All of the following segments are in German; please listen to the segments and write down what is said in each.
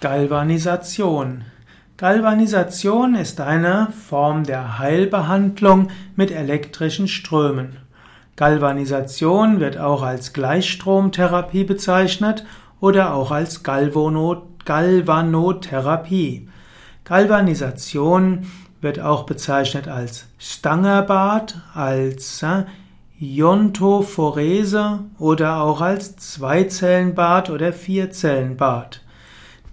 Galvanisation. Galvanisation ist eine Form der Heilbehandlung mit elektrischen Strömen. Galvanisation wird auch als Gleichstromtherapie bezeichnet oder auch als Galvanotherapie. Galvanisation wird auch bezeichnet als Stangerbad, als äh, Iontophorese oder auch als Zweizellenbad oder Vierzellenbad.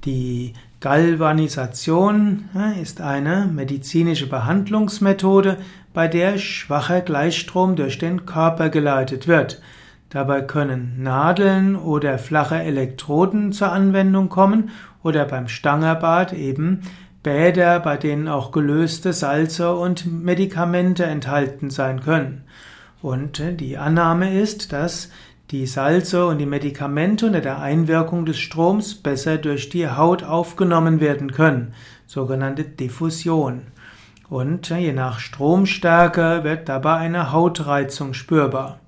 Die Galvanisation ist eine medizinische Behandlungsmethode, bei der schwacher Gleichstrom durch den Körper geleitet wird. Dabei können Nadeln oder flache Elektroden zur Anwendung kommen oder beim Stangerbad eben Bäder, bei denen auch gelöste Salze und Medikamente enthalten sein können. Und die Annahme ist, dass die Salze und die Medikamente unter der Einwirkung des Stroms besser durch die Haut aufgenommen werden können, sogenannte Diffusion. Und je nach Stromstärke wird dabei eine Hautreizung spürbar.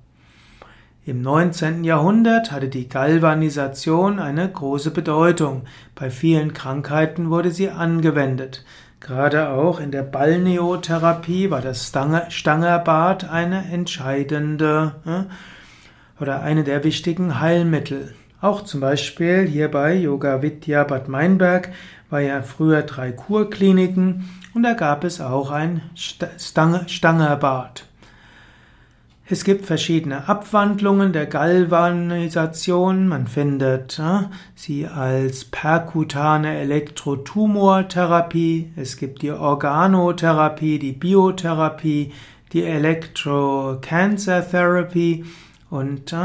Im 19. Jahrhundert hatte die Galvanisation eine große Bedeutung. Bei vielen Krankheiten wurde sie angewendet. Gerade auch in der Balneotherapie war das Stangerbad eine entscheidende äh, oder eine der wichtigen Heilmittel. Auch zum Beispiel hier bei Yoga Vidya Bad Meinberg war ja früher drei Kurkliniken und da gab es auch ein Stangerbad. Es gibt verschiedene Abwandlungen der Galvanisation. Man findet äh, sie als perkutane Elektrotumortherapie. Es gibt die Organotherapie, die Biotherapie, die Electrocancer Therapy und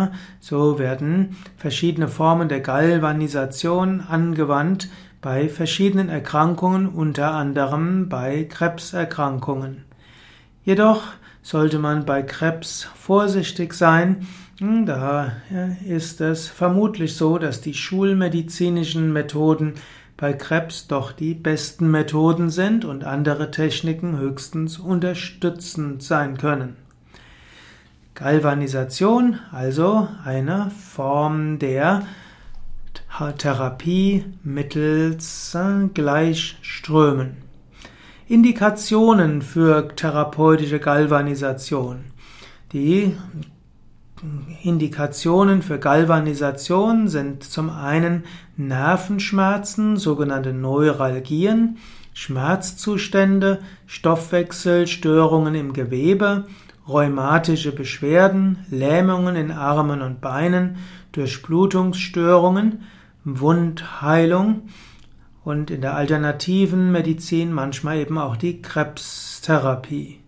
so werden verschiedene Formen der Galvanisation angewandt bei verschiedenen Erkrankungen, unter anderem bei Krebserkrankungen. Jedoch sollte man bei Krebs vorsichtig sein. Hm, da ist es vermutlich so, dass die schulmedizinischen Methoden bei Krebs doch die besten Methoden sind und andere Techniken höchstens unterstützend sein können. Galvanisation, also eine Form der Therapie mittels äh, Gleichströmen. Indikationen für therapeutische Galvanisation. Die Indikationen für Galvanisation sind zum einen Nervenschmerzen, sogenannte Neuralgien, Schmerzzustände, Stoffwechselstörungen im Gewebe, rheumatische Beschwerden, Lähmungen in Armen und Beinen, Durchblutungsstörungen, Wundheilung und in der alternativen Medizin manchmal eben auch die Krebstherapie.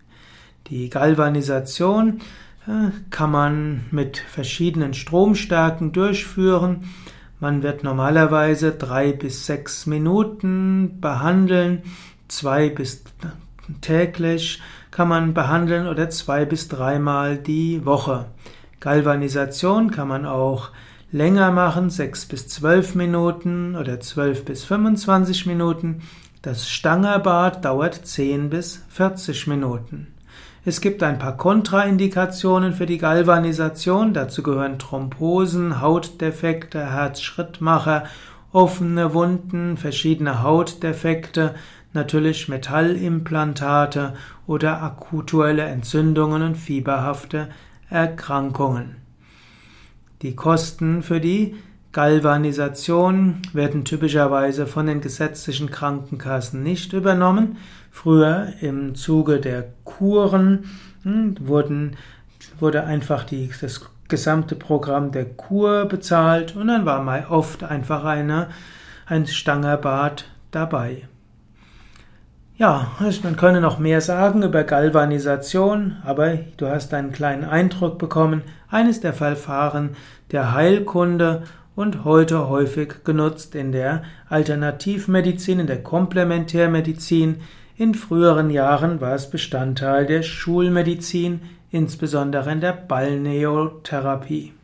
Die Galvanisation äh, kann man mit verschiedenen Stromstärken durchführen. Man wird normalerweise drei bis sechs Minuten behandeln, zwei bis täglich kann man behandeln oder zwei bis dreimal die Woche. Galvanisation kann man auch länger machen, sechs bis zwölf Minuten oder zwölf bis 25 Minuten. Das Stangerbad dauert zehn bis 40 Minuten. Es gibt ein paar Kontraindikationen für die Galvanisation. Dazu gehören Thrombosen, Hautdefekte, Herzschrittmacher, offene Wunden, verschiedene Hautdefekte, natürlich Metallimplantate oder akutuelle Entzündungen und fieberhafte Erkrankungen. Die Kosten für die Galvanisation werden typischerweise von den gesetzlichen Krankenkassen nicht übernommen. Früher im Zuge der Kuren hm, wurden, wurde einfach die, das gesamte Programm der Kur bezahlt und dann war mal oft einfach eine, ein Stangerbad dabei. Ja, man könne noch mehr sagen über Galvanisation, aber du hast einen kleinen Eindruck bekommen. Eines der Verfahren der Heilkunde und heute häufig genutzt in der Alternativmedizin, in der Komplementärmedizin. In früheren Jahren war es Bestandteil der Schulmedizin, insbesondere in der Balneotherapie.